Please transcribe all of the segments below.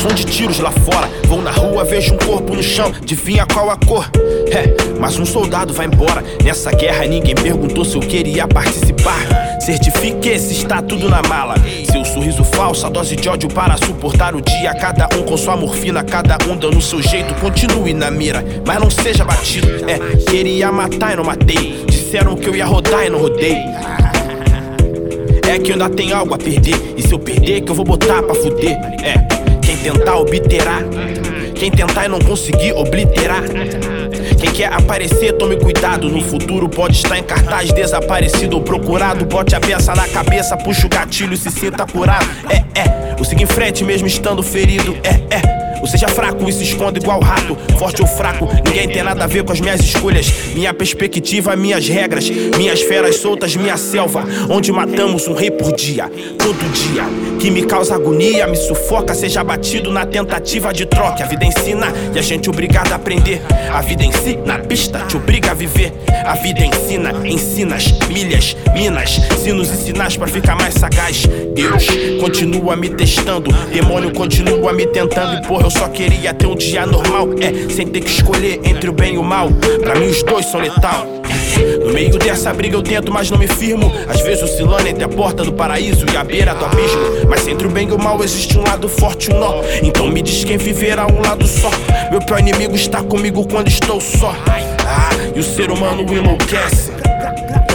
som de tiros lá fora. Vou na rua, vejo um corpo no chão, adivinha qual a cor? É, mas um soldado vai embora. Nessa guerra ninguém perguntou se eu queria participar. Certifique se está tudo na mala. Seu sorriso falso, a dose de ódio para suportar o dia. Cada um com sua morfina, cada um dando seu jeito. Continue na mira, mas não seja batido. É, queria matar e não matei. Disseram que eu ia rodar e não rodei. É que eu ainda tenho algo a perder. E se eu perder, que eu vou botar pra fuder. É, tentar obterá. Quem tentar e não conseguir obliterar. Quem quer aparecer, tome cuidado. No futuro pode estar em cartaz, desaparecido ou procurado. Bote a peça na cabeça, puxa o gatilho e se sinta curado. É, é, o siga em frente mesmo estando ferido. É, é. Ou seja fraco e se esconde igual rato. Forte ou fraco, ninguém tem nada a ver com as minhas escolhas. Minha perspectiva, minhas regras. Minhas feras soltas, minha selva. Onde matamos um rei por dia. Todo dia. Que me causa agonia, me sufoca. Seja batido na tentativa de troca. A vida ensina e a gente é obrigado a aprender. A vida em si, na pista, te obriga a viver. A vida ensina, ensinas, milhas, minas, sinos e sinais para ficar mais sagaz. Deus continua me testando. Demônio continua me tentando. E porra, eu só queria ter um dia normal, é, sem ter que escolher entre o bem e o mal. Pra mim, os dois são letal. No meio dessa briga eu tento, mas não me firmo. Às vezes oscilando entre a porta do paraíso e a beira do abismo. Mas entre o bem e o mal existe um lado forte e um nó. Então me diz quem viverá um lado só. Meu pior inimigo está comigo quando estou só. Ah, e o ser humano enlouquece.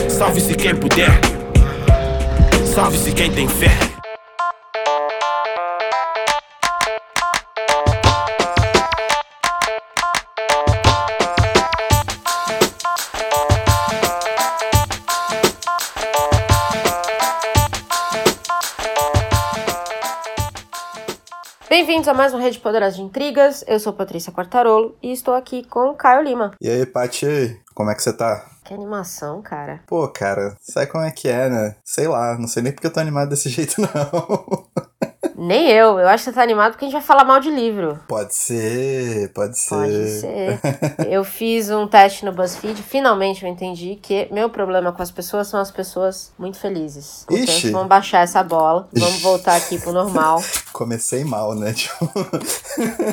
Salve-se quem puder. Salve-se quem tem fé. Bem-vindos a mais um Rede Poderosa de Intrigas. Eu sou Patrícia Quartarolo e estou aqui com o Caio Lima. E aí, Paty, como é que você tá? Que animação, cara. Pô, cara, sabe como é que é, né? Sei lá, não sei nem porque eu tô animado desse jeito, não. Nem eu. Eu acho que você tá animado porque a gente vai falar mal de livro. Pode ser, pode ser. Pode ser. eu fiz um teste no BuzzFeed, finalmente eu entendi que meu problema com as pessoas são as pessoas muito felizes. Portanto, Ixi. vamos baixar essa bola, vamos voltar aqui pro normal. Comecei mal, né? Tipo...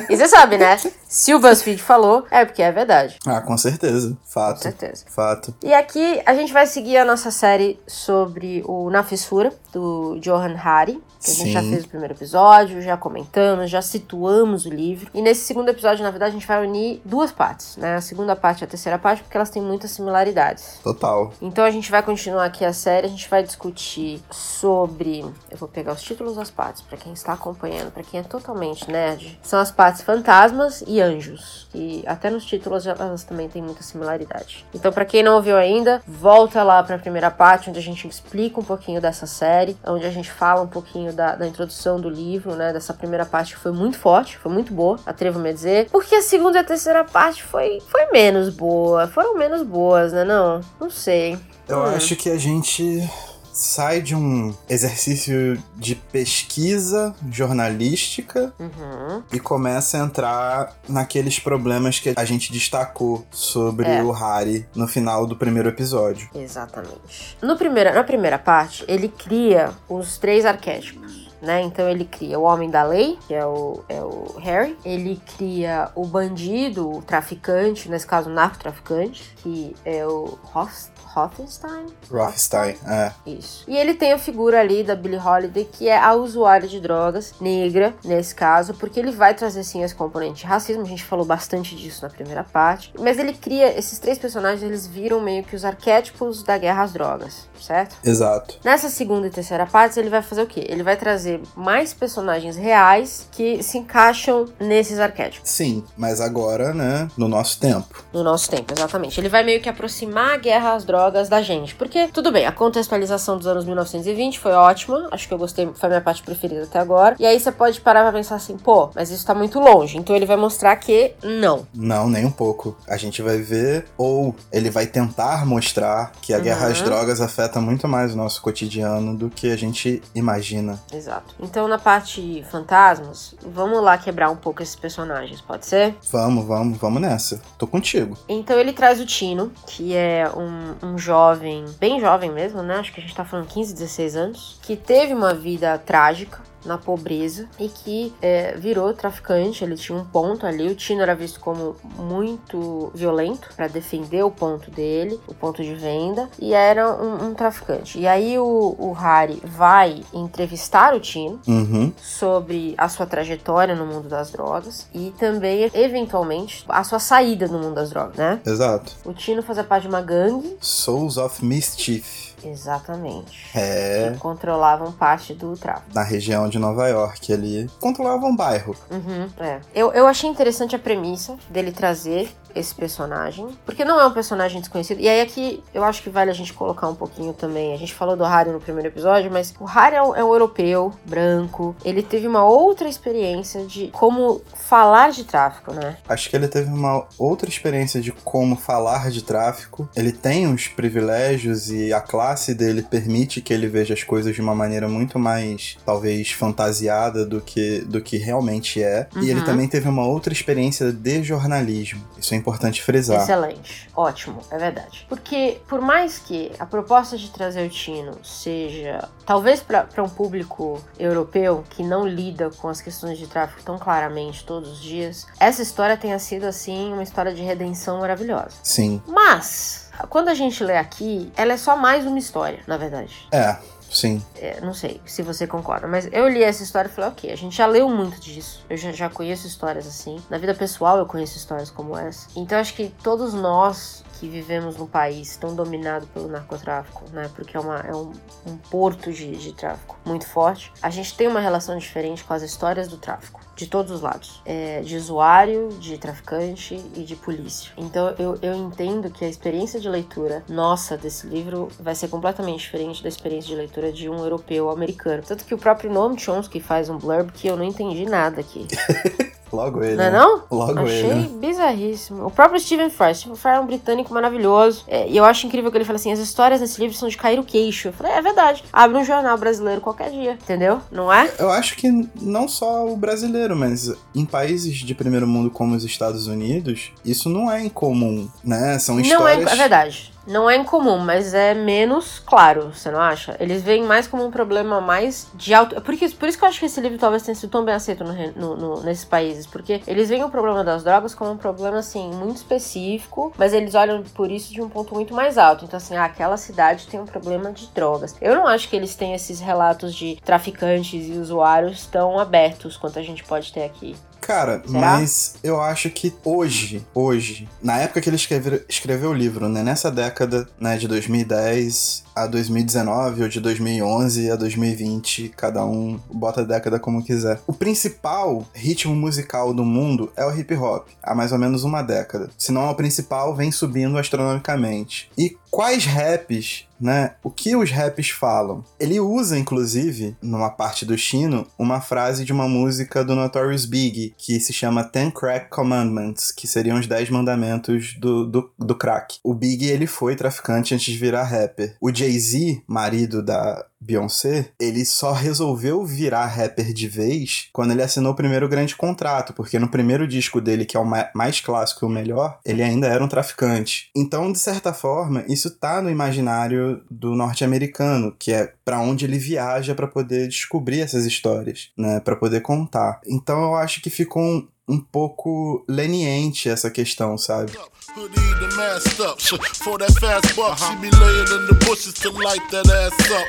E você sabe, né? Se o BuzzFeed falou, é porque é verdade. ah, com certeza. Fato. Com certeza. Fato. E aqui a gente vai seguir a nossa série sobre o Na Fissura, do Johan Hari. Que a gente já fez o primeiro episódio, já comentamos, já situamos o livro. E nesse segundo episódio, na verdade, a gente vai unir duas partes, né? A segunda parte e a terceira parte, porque elas têm muitas similaridades. Total. Então a gente vai continuar aqui a série, a gente vai discutir sobre. Eu vou pegar os títulos das partes, pra quem está acompanhando, pra quem é totalmente nerd. São as partes fantasmas e anjos. E até nos títulos elas também têm muita similaridade. Então, pra quem não ouviu ainda, volta lá pra primeira parte, onde a gente explica um pouquinho dessa série, onde a gente fala um pouquinho da, da introdução do livro, né? Dessa primeira parte que foi muito forte, foi muito boa, atrevo-me a dizer. Porque a segunda e a terceira parte foi, foi menos boa. Foram menos boas, né? Não? Não sei. Eu Hum. acho que a gente sai de um exercício de pesquisa jornalística Uhum. e começa a entrar naqueles problemas que a gente destacou sobre É. o Harry no final do primeiro episódio. Exatamente. No primeira, na primeira parte, ele cria os três arquétipos. Né? Então ele cria o homem da lei, que é o, é o Harry. Ele cria o bandido, o traficante, nesse caso o narcotraficante, que é o Host, Hothenstein. Rothstein, é. Isso. E ele tem a figura ali da Billie Holiday, que é a usuária de drogas, negra, nesse caso, porque ele vai trazer sim esse componente de racismo, a gente falou bastante disso na primeira parte. Mas ele cria, esses três personagens, eles viram meio que os arquétipos da guerra às drogas, certo? Exato. Nessa segunda e terceira parte, ele vai fazer o quê? Ele vai trazer mais personagens reais que se encaixam nesses arquétipos. Sim, mas agora, né, no nosso tempo. No nosso tempo, exatamente. Ele vai meio que aproximar a guerra às drogas da gente. Porque, tudo bem, a contextualização dos anos 1920 foi ótima. Acho que eu gostei, foi a minha parte preferida até agora. E aí você pode parar pra pensar assim, pô, mas isso tá muito longe. Então ele vai mostrar que não. Não, nem um pouco. A gente vai ver, ou ele vai tentar mostrar que a guerra às Uhum. drogas afeta muito mais o nosso cotidiano do que a gente imagina. Exato. Então na parte fantasmas, vamos lá quebrar um pouco esses personagens, pode ser? Vamos, vamos, vamos nessa. Tô contigo. Então ele traz o Tino, que é um, um jovem, bem jovem mesmo, né? Acho que a gente tá falando 15, 16 anos, que teve uma vida trágica. Na pobreza e que é, virou traficante. Ele tinha um ponto ali. O Tino era visto como muito violento para defender o ponto dele, o ponto de venda, e era um, um traficante. E aí o, o Harry vai entrevistar o Tino Uhum. sobre a sua trajetória no mundo das drogas e também, eventualmente, a sua saída no mundo das drogas, né? Exato. O Tino fazia parte de uma gangue. Souls of Mischief. Exatamente. É. Que controlavam parte do tráfico. Na região de Nova York ali. Controlava um bairro. Uhum, é. Eu, eu achei interessante a premissa dele trazer esse personagem, porque não é um personagem desconhecido. E aí aqui eu acho que vale a gente colocar um pouquinho também. A gente falou do Harry no primeiro episódio, mas o Harry é um, é um europeu, branco. Ele teve uma outra experiência de como falar de tráfico, né? Acho que ele teve uma outra experiência de como falar de tráfico. Ele tem os privilégios e a classe dele permite que ele veja as coisas de uma maneira muito mais, talvez, fantasiada do que, do que realmente é. E ele Uhum. também teve uma outra experiência de jornalismo. Isso é importante frisar. Excelente, ótimo, é verdade. Porque, por mais que a proposta de trazer o Tino seja, talvez para um público europeu que não lida com as questões de tráfico tão claramente todos os dias, essa história tenha sido, assim, uma história de redenção maravilhosa. Sim. Mas, quando a gente lê aqui, ela é só mais uma história, na verdade. É, sim. É, não sei se você concorda, mas eu li essa história e falei, ok, a gente já leu muito disso. Eu já, já conheço histórias assim. Na vida pessoal eu conheço histórias como essa. Então acho que todos nós que vivemos num país tão dominado pelo narcotráfico, né? Porque é, uma, é um, um porto de, de tráfico muito forte. A gente tem uma relação diferente com as histórias do tráfico. De todos os lados. É, de usuário, de traficante e de polícia. Então eu, eu entendo que a experiência de leitura nossa desse livro vai ser completamente diferente da experiência de leitura de um europeu americano. Tanto que o próprio Noam Chomsky faz um blurb que eu não entendi nada aqui. Logo ele. Não é né? não? Logo Achei ele. né? bizarríssimo. O próprio Stephen Fry. Stephen Fry é um britânico maravilhoso. É, e eu acho incrível que ele fala assim: as histórias nesse livro são de cair o queixo. Eu falei, é verdade. Abre um jornal brasileiro qualquer dia. Entendeu? Não é? Eu acho que não só o brasileiro, mas em países de primeiro mundo como os Estados Unidos, isso não é incomum, né? São Não é, histórias. é verdade. Não é incomum, mas é menos claro, você não acha? Eles veem mais como um problema mais de alto. Por isso, por isso que eu acho que esse livro talvez tenha sido tão bem aceito no no- no- nesses países. Porque eles veem o problema das drogas como um problema, assim, muito específico, mas eles olham por isso de um ponto muito mais alto. Então, assim, ah, aquela cidade tem um problema de drogas. Eu não acho que eles têm esses relatos de traficantes e usuários tão abertos quanto a gente pode ter aqui. Cara, Será? mas eu acho que hoje, hoje, na época que ele escreve- escreveu o livro, né, nessa década, né, de 2010 a 2019 ou de 2011 a 2020, cada um bota a década como quiser. O principal ritmo musical do mundo é o hip hop, há mais ou menos uma década. Se não é o principal, vem subindo astronomicamente. E quais raps né? O que os raps falam? Ele usa, inclusive, numa parte do Chino, uma frase de uma música do Notorious Big, que se chama Ten Crack Commandments, que seriam os 10 mandamentos do, do, do crack. O Big, ele foi traficante antes de virar rapper. O Jay-Z, marido da Beyoncé, ele só resolveu virar rapper de vez quando ele assinou o primeiro grande contrato, porque no primeiro disco dele, que é o ma- mais clássico e o melhor, ele ainda era um traficante. Então, de certa forma, isso tá no imaginário do norte-americano, que é pra onde ele viaja pra poder descobrir essas histórias, né, Pra poder contar. Então, eu acho que ficou um, um pouco leniente essa questão, sabe?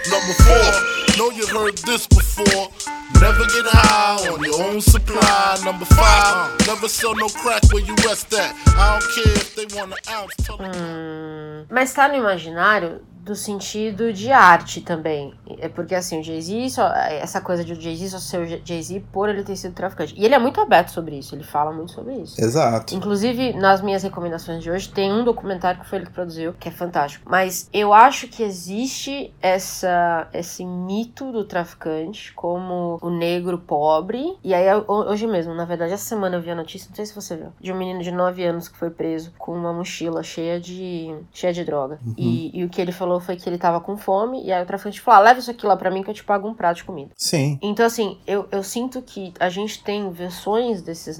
Number four. Never get high on your own supply. Number five, never sell no crack where you rest at. I don't care if they want an ounce. Tell them Hum, mas tá no imaginário do sentido de arte também. É porque assim, o Jay-Z, só- essa coisa de o Jay-Z só ser o Jay-Z por ele ter sido traficante. E ele é muito aberto sobre isso, ele fala muito sobre isso. Exato. Inclusive, nas minhas recomendações de hoje, tem um documentário que foi ele que produziu, que é fantástico. Mas eu acho que existe essa, esse mito do traficante como o negro pobre. E aí, ho- hoje mesmo, na verdade, essa semana eu vi a notícia, não sei se você viu, de um menino de 9 anos que foi preso com uma mochila cheia de, cheia de droga. E, e o que ele falou falou foi que ele tava com fome, e aí o traficante falou: ah, leva isso aqui lá pra mim que eu te pago um prato de comida. Sim. Então, assim, eu, eu sinto que a gente tem versões desses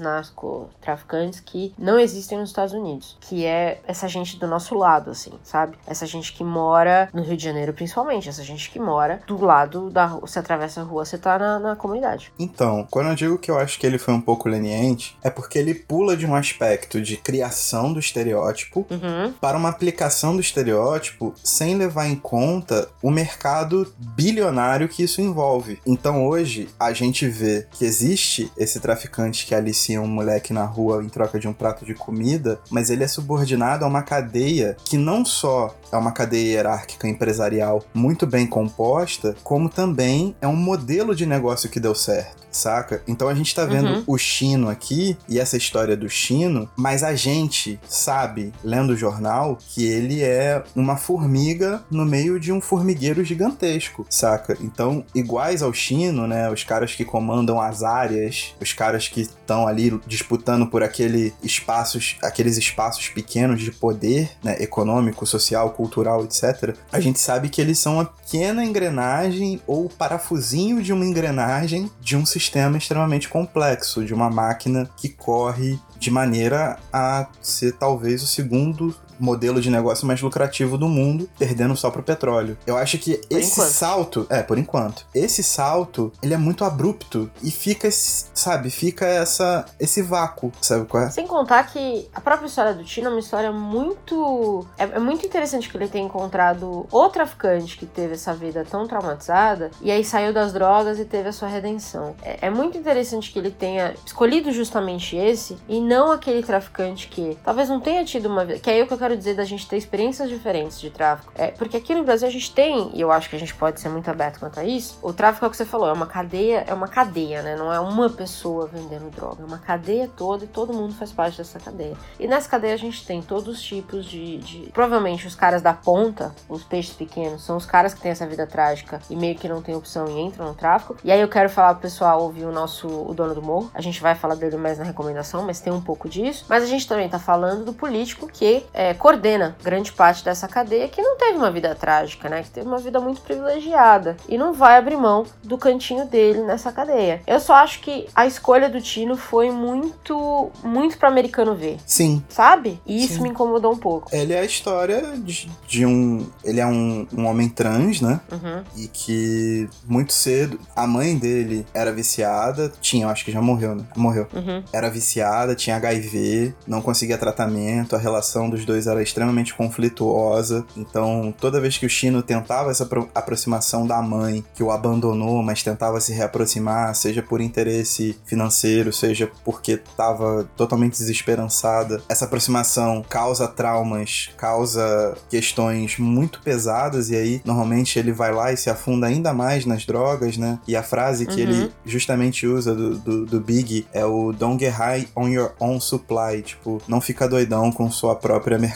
narcotraficantes que não existem nos Estados Unidos, que é essa gente do nosso lado, assim, sabe? Essa gente que mora no Rio de Janeiro, principalmente, essa gente que mora do lado da rua. Você atravessa a rua, você tá na, na comunidade. Então, quando eu digo que eu acho que ele foi um pouco leniente, é porque ele pula de um aspecto de criação do estereótipo Uhum. para uma aplicação do estereótipo sem levar em conta o mercado bilionário que isso envolve. Então hoje a gente vê que existe esse traficante que alicia um moleque na rua em troca de um prato de comida, mas ele é subordinado a uma cadeia que não só é uma cadeia hierárquica empresarial muito bem composta, como também é um modelo de negócio que deu certo. Saca? Então a gente tá vendo Uhum. o Chino aqui e essa história do Chino, mas a gente sabe, lendo o jornal, que ele é uma formiga no meio de um formigueiro gigantesco, saca? Então, iguais ao Chino, né? Os caras que comandam as áreas, os caras que estão ali disputando por aquele espaços, aqueles espaços pequenos de poder, né? Econômico, social, cultural, etc. A gente sabe que eles são uma pequena engrenagem ou parafusinho de uma engrenagem de um sistema extremamente complexo, de uma máquina que corre de maneira a ser talvez o segundo modelo de negócio mais lucrativo do mundo, perdendo só pro petróleo. Eu acho que esse enquanto. salto, é, por enquanto. Esse salto, ele é muito abrupto e fica, esse- sabe, fica essa esse vácuo, sabe qual é? Sem contar que a própria história do Tino é uma história muito. É, é muito interessante que ele tenha encontrado o traficante que teve essa vida tão traumatizada e aí saiu das drogas e teve a sua redenção. É, é muito interessante que ele tenha escolhido justamente esse e não aquele traficante que talvez não tenha tido uma vida. Que é aí o que eu quero dizer da gente ter experiências diferentes de tráfico. É, porque aqui no Brasil a gente tem, e eu acho que a gente pode ser muito aberto quanto a isso, o tráfico é o que você falou, é uma cadeia, é uma cadeia, né? Não é uma pessoa vendendo droga, é uma cadeia toda e todo mundo faz parte dessa cadeia. E nessa cadeia a gente tem todos os tipos de, de- Provavelmente os caras da ponta, os peixes pequenos, são os caras que têm essa vida trágica e meio que não tem opção e entram no tráfico. E aí eu quero falar pro pessoal ouvir o nosso O Dono do Morro. A gente vai falar dele mais na recomendação, mas tem um pouco disso. Mas a gente também tá falando do político que é, coordena grande parte dessa cadeia que não teve uma vida trágica, né? Que teve uma vida muito privilegiada e não vai abrir mão do cantinho dele nessa cadeia. Eu só acho que a escolha do Tino foi muito, muito para americano ver, Sim, sabe? E isso Sim. me incomodou um pouco. ele é a história de, de um. Ele é um, um homem trans, né? Uhum. E que muito cedo a mãe dele era viciada. Tinha, eu acho que já morreu, né? Morreu. Uhum. Era viciada, tinha HIV, não conseguia tratamento, a relação dos dois era extremamente conflituosa. Então, toda vez que o Chino tentava essa apro- aproximação da mãe, que o abandonou, mas tentava se reaproximar, seja por interesse financeiro, seja porque estava totalmente desesperançada, essa aproximação causa traumas, causa questões muito pesadas, e aí normalmente ele vai lá e se afunda ainda mais nas drogas, né? E a frase que Uhum. ele justamente usa do, do, do Big é o Don't get high on your own supply, tipo, não fica doidão com sua própria mercadoria,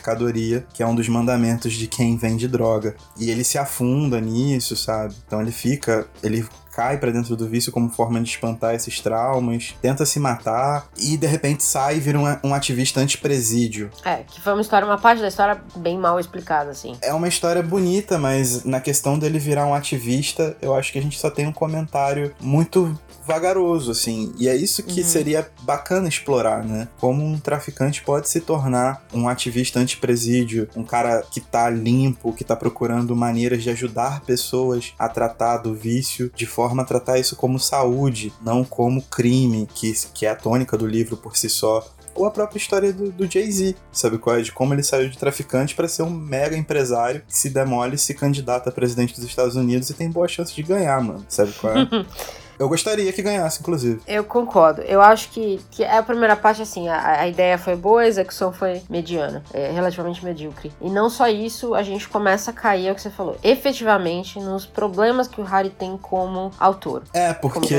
que é um dos mandamentos de quem vende droga. E ele se afunda nisso, sabe? Então ele fica, ele cai pra dentro do vício como forma de espantar esses traumas, tenta se matar e de repente sai e vira um, um ativista anti-presídio. É, que foi uma história, uma parte da história bem mal explicada, assim. É uma história bonita, mas na questão dele virar um ativista, eu acho que a gente só tem um comentário muito vagaroso, assim. E é isso que Uhum. seria bacana explorar, né? Como um traficante pode se tornar um ativista anti-presídio, um cara que tá limpo, que tá procurando maneiras de ajudar pessoas a tratar do vício, de forma a tratar isso como saúde, não como crime, que, que é a tônica do livro por si só ou a própria história do, do Jay-Z, sabe qual é? De como ele saiu de traficante para ser um mega empresário que se demole, se candidata a presidente dos Estados Unidos e tem boa chance de ganhar, mano, sabe qual é? Eu gostaria que ganhasse, inclusive. Eu concordo. Eu acho que, que a primeira parte, assim, a, a ideia foi boa, a execução foi mediana, é, relativamente medíocre. E não só isso, a gente começa a cair, é o que você falou, efetivamente nos problemas que o Harry tem como autor. É, porque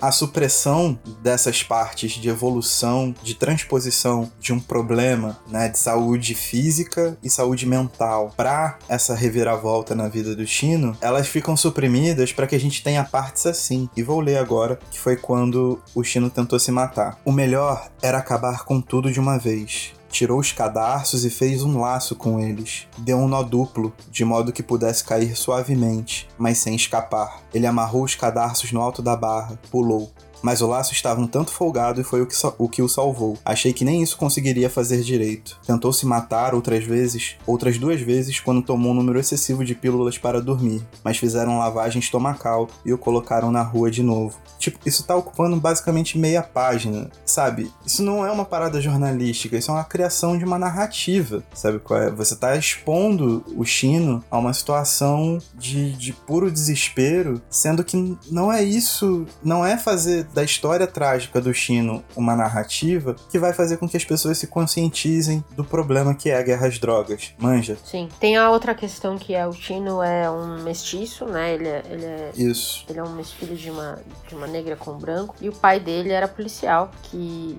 a supressão dessas partes de evolução, de transposição de um problema, né, de saúde física e saúde mental para essa reviravolta na vida do Chino, elas ficam suprimidas para que a gente tenha partes assim. E vou ler agora, que foi quando o Chino tentou se matar. O melhor era acabar com tudo de uma vez. tirou os cadarços e fez um laço com eles. Deu um nó duplo, de modo que pudesse cair suavemente, mas sem escapar. Ele amarrou os cadarços no alto da barra, pulou mas o laço estava um tanto folgado e foi o que, o que o salvou. Achei que nem isso conseguiria fazer direito. Tentou se matar outras vezes, outras duas vezes quando tomou um número excessivo de pílulas para dormir, mas fizeram lavagem estomacal e o colocaram na rua de novo. Tipo, isso tá ocupando basicamente meia página, sabe? Isso não é uma parada jornalística, isso é uma criação de uma narrativa, sabe é? Você tá expondo o Chino a uma situação de, de puro desespero, sendo que não é isso, não é fazer da história trágica do Chino uma narrativa que vai fazer com que as pessoas se conscientizem do problema que é a guerra às drogas. Manja? Sim. Tem a outra questão que é o Chino é um mestiço, né? Ele é, ele é, Isso. Ele é um filho de uma, de uma negra com branco. E o pai dele era policial, que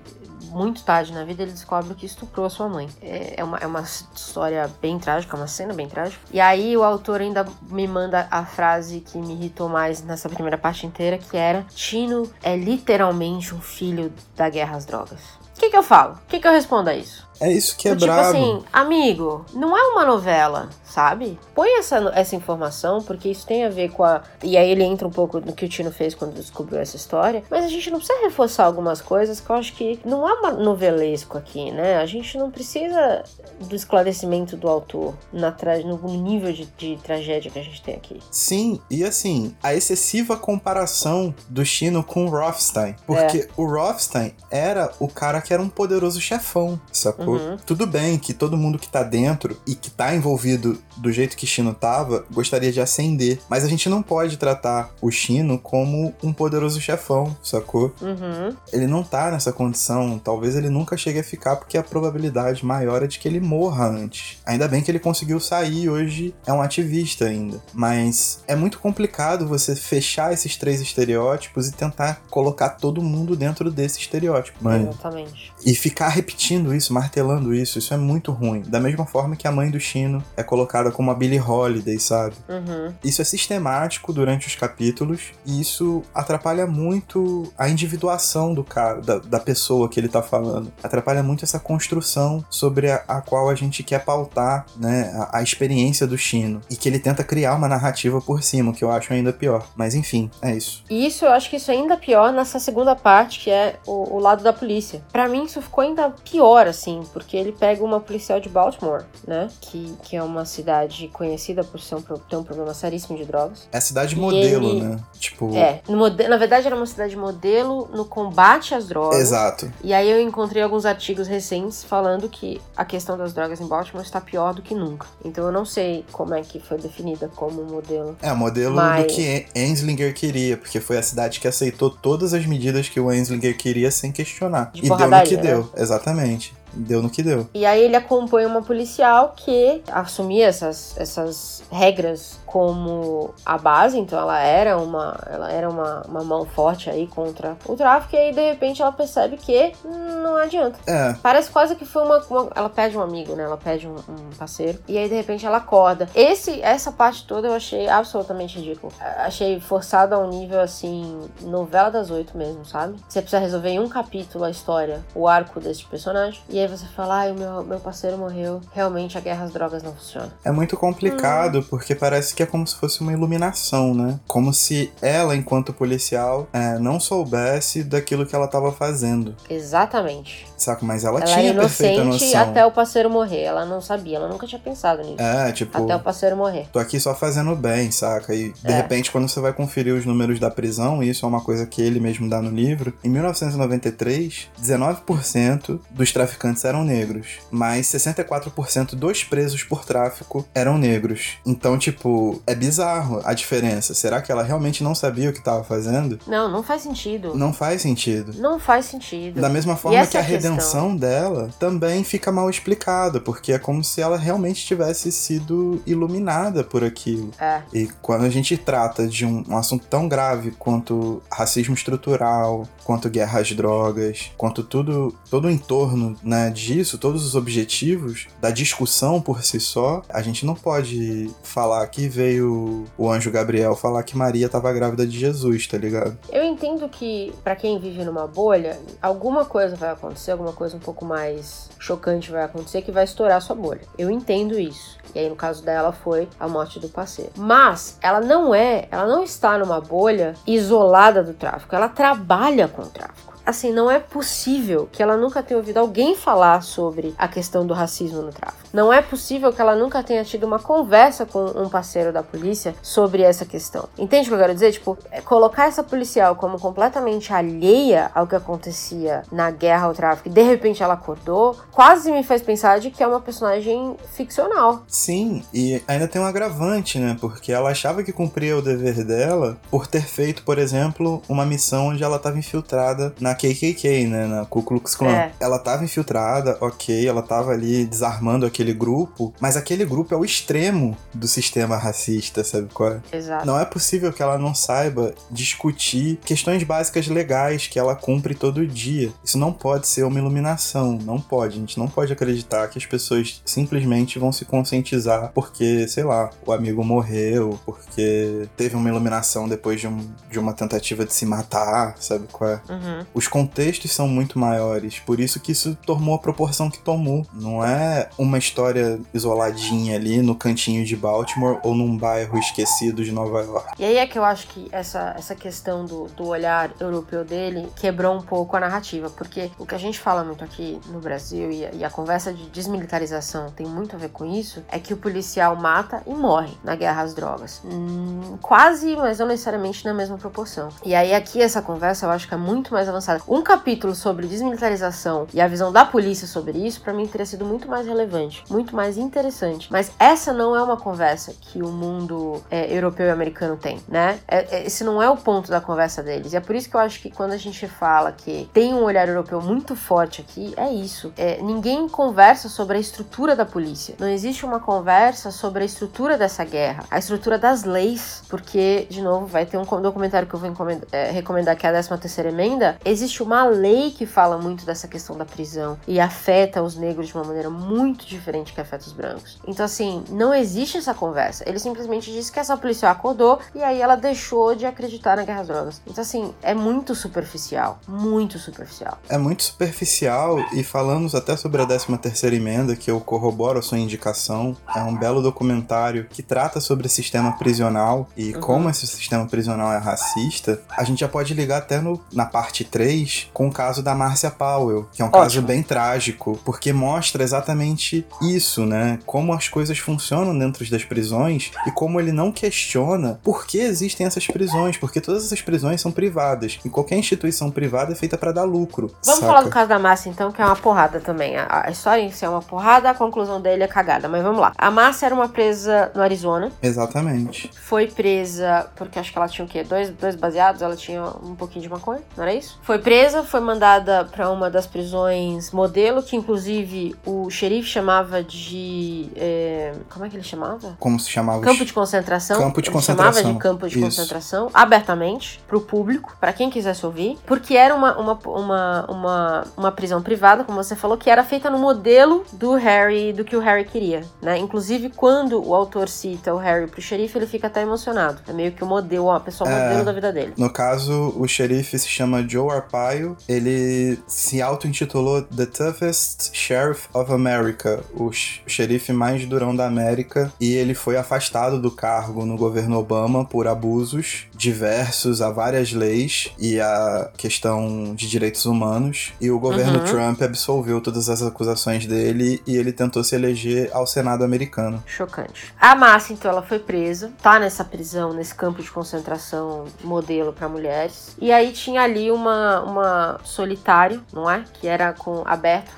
muito tarde na vida ele descobre que estuprou a sua mãe. É, é, uma, é uma história bem trágica, uma cena bem trágica. E aí o autor ainda me manda a frase que me irritou mais nessa primeira parte inteira, que era Tino é literalmente um filho da guerra às drogas. O que, que eu falo? O que, que eu respondo a isso? É isso que é tipo brabo. assim, amigo, não é uma novela, sabe? Põe essa, essa informação, porque isso tem a ver com a. E aí ele entra um pouco no que o Tino fez quando descobriu essa história. Mas a gente não precisa reforçar algumas coisas que eu acho que não é uma novelesco aqui, né? A gente não precisa do esclarecimento do autor na tra... no nível de, de tragédia que a gente tem aqui. Sim, e assim, a excessiva comparação do Chino com o Rothstein. Porque É. o Rothstein era o cara que era um poderoso chefão, sacou? Uhum. Tudo bem que todo mundo que tá dentro e que tá envolvido do jeito que Chino tava, gostaria de ascender. Mas a gente não pode tratar o Chino como um poderoso chefão, sacou? Uhum. Ele não tá nessa condição, talvez ele nunca chegue a ficar porque a probabilidade maior é de que ele morra antes. Ainda bem que ele conseguiu sair, hoje é um ativista ainda. Mas é muito complicado você fechar esses três estereótipos e tentar colocar todo mundo dentro desse estereótipo. Mano, Exatamente. e ficar repetindo isso, martelando isso, isso é muito ruim. Da mesma forma que a mãe do Chino é colocada como a Billie Holiday, sabe? Uhum. Isso é sistemático durante os capítulos e isso atrapalha muito a individuação do cara, da, da pessoa que ele tá falando. Atrapalha muito essa construção sobre a, a qual a gente quer pautar, né, a, a experiência do Chino. E que ele tenta criar uma narrativa por cima, que eu acho ainda pior. Mas enfim, é isso. E isso eu acho que isso é ainda pior nessa segunda parte, que é o, o lado da polícia. Pra mim, isso ficou ainda pior, assim, porque ele pega uma policial de Baltimore, né? Que, que é uma cidade conhecida por ser um, ter um problema seríssimo de drogas. É a cidade modelo, ele- né? Tipo. É, na verdade era uma cidade modelo no combate às drogas. Exato. E aí eu encontrei alguns artigos recentes falando que a questão das drogas em Baltimore está pior do que nunca. Então eu não sei como é que foi definida como modelo. É, o modelo Mas- do que Enslinger queria, porque foi a cidade que aceitou todas as medidas que o Enslinger queria sem questionar. De e deu no que né? deu, exatamente. Deu no que deu. E aí ele acompanha uma policial que assumia essas, essas regras como a base, então ela era uma ela era uma, uma mão forte aí contra o tráfico, e aí de repente ela percebe que não adianta. É, Parece quase que foi uma, uma- Ela pede um amigo, né? Ela pede um, um parceiro. E aí, de repente, ela acorda. Esse, essa parte toda eu achei absolutamente ridículo. Achei forçado a um nível, assim, novela das oito mesmo, sabe? Você precisa resolver em um capítulo a história, o arco desse personagem. E aí você fala, ai, o meu, meu parceiro morreu. Realmente, a guerra às drogas não funciona. é muito complicado, Hum. porque parece que é como se fosse uma iluminação, né? Como se ela, enquanto policial, é, não soubesse daquilo que ela tava fazendo. Exatamente. Saca? Mas ela, Ela tinha era perfeita inocente noção. até o parceiro morrer. Ela não sabia, ela nunca tinha pensado nisso. É, tipo. Até o parceiro morrer. tô aqui só fazendo bem, saca? E de É. repente, quando você vai conferir os números da prisão, e isso é uma coisa que ele mesmo dá no livro, em 1993, 19% dos traficantes eram negros, mas 64% dos presos por tráfico eram negros. Então, tipo, é bizarro a diferença. Será que ela realmente não sabia o que tava fazendo? Não, não faz sentido. Não faz sentido. Não faz sentido. Da mesma forma que a é a redenção dela também fica mal explicada, porque é como se ela realmente tivesse sido iluminada por aquilo. É. E quando a gente trata de um, um assunto tão grave quanto racismo estrutural, quanto guerra às drogas, quanto tudo, todo o entorno né, disso, todos os objetivos da discussão por si só, a gente não pode falar que veio o anjo Gabriel falar que Maria estava grávida de Jesus, tá ligado? Eu entendo que para quem vive numa bolha, alguma coisa vai acontecer, alguma coisa um pouco mais chocante vai acontecer que vai estourar sua bolha. Eu entendo isso. E aí, no caso dela, foi a morte do parceiro. Mas ela não é, ela não está numa bolha isolada do tráfico. Ela trabalha com o tráfico assim, não é possível que ela nunca tenha ouvido alguém falar sobre a questão do racismo no tráfico. Não é possível que ela nunca tenha tido uma conversa com um parceiro da polícia sobre essa questão. Entende o que eu quero dizer? Tipo, é colocar essa policial como completamente alheia ao que acontecia na guerra ao tráfico e de repente ela acordou, quase me faz pensar de que é uma personagem ficcional. Sim, e ainda tem um agravante, né? Porque ela achava que cumpria o dever dela por ter feito, por exemplo, uma missão onde ela estava infiltrada na KKK, né? Na Ku Klux Klan. É. Ela estava infiltrada, ok, ela estava ali desarmando aquele grupo, mas aquele grupo é o extremo do sistema racista, sabe qual é? Exato. Não é possível que ela não saiba discutir questões básicas legais que ela cumpre todo dia. Isso não pode ser uma iluminação, não pode. A gente não pode acreditar que as pessoas simplesmente vão se conscientizar porque, sei lá, o amigo morreu, porque teve uma iluminação depois de, um, de uma tentativa de se matar, sabe qual é? Uhum. Os contextos são muito maiores, por isso que isso tomou a proporção que tomou. Não é uma história isoladinha ali no cantinho de Baltimore ou num bairro esquecido de Nova York. E aí é que eu acho que essa, essa questão do, do olhar europeu dele quebrou um pouco a narrativa, porque o que a gente fala muito aqui no Brasil e a, e a conversa de desmilitarização tem muito a ver com isso, é que o policial mata e morre na guerra às drogas. Hum, quase, mas não necessariamente na mesma proporção. E aí aqui essa conversa eu acho que é muito mais avançada. Um capítulo sobre desmilitarização e a visão da polícia sobre isso, para mim teria sido muito mais relevante muito mais interessante. Mas essa não é uma conversa que o mundo é, europeu e americano tem, né? É, é, esse não é o ponto da conversa deles. E é por isso que eu acho que quando a gente fala que tem um olhar europeu muito forte aqui, é isso. É, ninguém conversa sobre a estrutura da polícia. Não existe uma conversa sobre a estrutura dessa guerra, a estrutura das leis, porque, de novo, vai ter um documentário que eu vou é, recomendar que é a 13 terceira emenda. Existe uma lei que fala muito dessa questão da prisão e afeta os negros de uma maneira muito diferente diferente que afeta os brancos. Então, assim, não existe essa conversa. Ele simplesmente disse que essa policial acordou e aí ela deixou de acreditar na guerra às drogas. Então, assim, é muito superficial. Muito superficial. É muito superficial e falamos até sobre a 13 terceira emenda, que eu corroboro a sua indicação. É um belo documentário que trata sobre o sistema prisional e uhum. como esse sistema prisional é racista. A gente já pode ligar até no, na parte 3 com o caso da Márcia Powell, que é um Ótimo. caso bem trágico, porque mostra exatamente isso, né? Como as coisas funcionam dentro das prisões e como ele não questiona por que existem essas prisões, porque todas essas prisões são privadas e qualquer instituição privada é feita para dar lucro. Vamos saca? falar do caso da Márcia então, que é uma porrada também. A, a, história em si é uma porrada, a conclusão dele é cagada, mas vamos lá. A Márcia era uma presa no Arizona. Exatamente. Foi presa porque acho que ela tinha o quê? Dois, dois baseados, ela tinha um pouquinho de maconha, não era isso? Foi presa, foi mandada para uma das prisões modelo, que inclusive o xerife chamava de. É, como é que ele chamava? Como se chamava? Campo de concentração. Campo de ele concentração. chamava de campo de Isso. concentração, abertamente, para o público, para quem quisesse ouvir, porque era uma, uma, uma, uma, uma prisão privada, como você falou, que era feita no modelo do Harry, do que o Harry queria, né? Inclusive, quando o autor cita o Harry pro xerife, ele fica até emocionado. É meio que o modelo, a pessoa é, modelo da vida dele. No caso, o xerife se chama Joe Arpaio, ele se auto-intitulou The Toughest Sheriff of America, o xerife mais durão da América e ele foi afastado do cargo no governo Obama por abusos diversos a várias leis e a questão de direitos humanos. E o governo uhum. Trump absolveu todas as acusações dele e ele tentou se eleger ao Senado americano. Chocante. A Massa, então, ela foi presa, tá nessa prisão, nesse campo de concentração modelo para mulheres. E aí tinha ali uma, uma solitário, não é? Que era com aberto,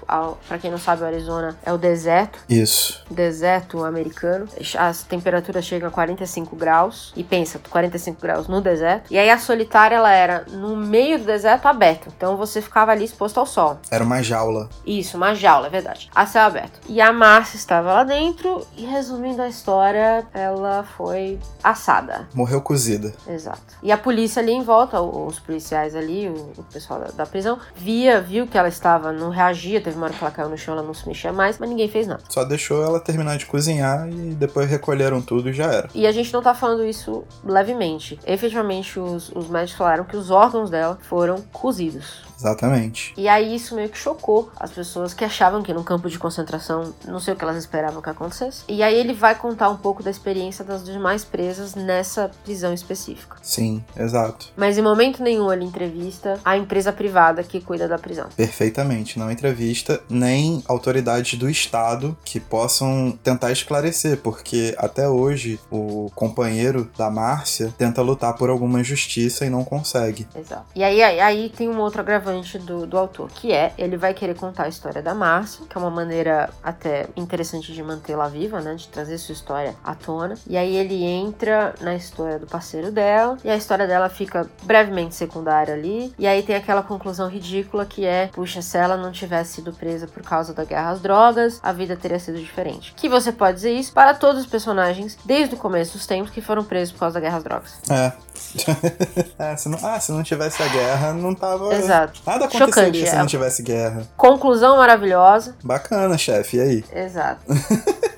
para quem não sabe, o Arizona é o deserto deserto. Isso. Deserto americano. As temperaturas chegam a 45 graus. E pensa, 45 graus no deserto. E aí a solitária, ela era no meio do deserto aberto. Então você ficava ali exposto ao sol. Era uma jaula. Isso, uma jaula, é verdade. A céu aberto. E a Márcia estava lá dentro. E resumindo a história, ela foi assada. Morreu cozida. Exato. E a polícia ali em volta, os policiais ali, o, o pessoal da, da prisão, via, viu que ela estava, não reagia, teve uma hora que ela caiu no chão, ela não se mexia mais, mas ninguém fez nada. Só deixou ela terminar de cozinhar e depois recolheram tudo e já era. E a gente não tá falando isso levemente. Efetivamente, os, os médicos falaram que os órgãos dela foram cozidos. Exatamente. E aí isso meio que chocou as pessoas que achavam que no campo de concentração, não sei o que elas esperavam que acontecesse. E aí ele vai contar um pouco da experiência das demais presas nessa prisão específica. Sim, exato. Mas em momento nenhum ele entrevista a empresa privada que cuida da prisão. Perfeitamente. Não entrevista nem autoridades do Estado que possam tentar esclarecer, porque até hoje o companheiro da Márcia tenta lutar por alguma justiça e não consegue. Exato. E aí, aí, aí tem um outro agravante do, do autor, que é ele vai querer contar a história da Márcia, que é uma maneira até interessante de mantê-la viva, né? De trazer sua história à tona. E aí ele entra na história do parceiro dela, e a história dela fica brevemente secundária ali. E aí tem aquela conclusão ridícula que é: puxa, se ela não tivesse sido presa por causa da guerra às drogas, a vida teria sido diferente. Que você pode dizer isso para todos os personagens desde o começo dos tempos que foram presos por causa da guerra às drogas. É. é se não, ah, se não tivesse a guerra, não tava. Exato. Nada aconteceria Chocante, se é. não tivesse guerra. Conclusão maravilhosa. Bacana, chefe. E aí? Exato.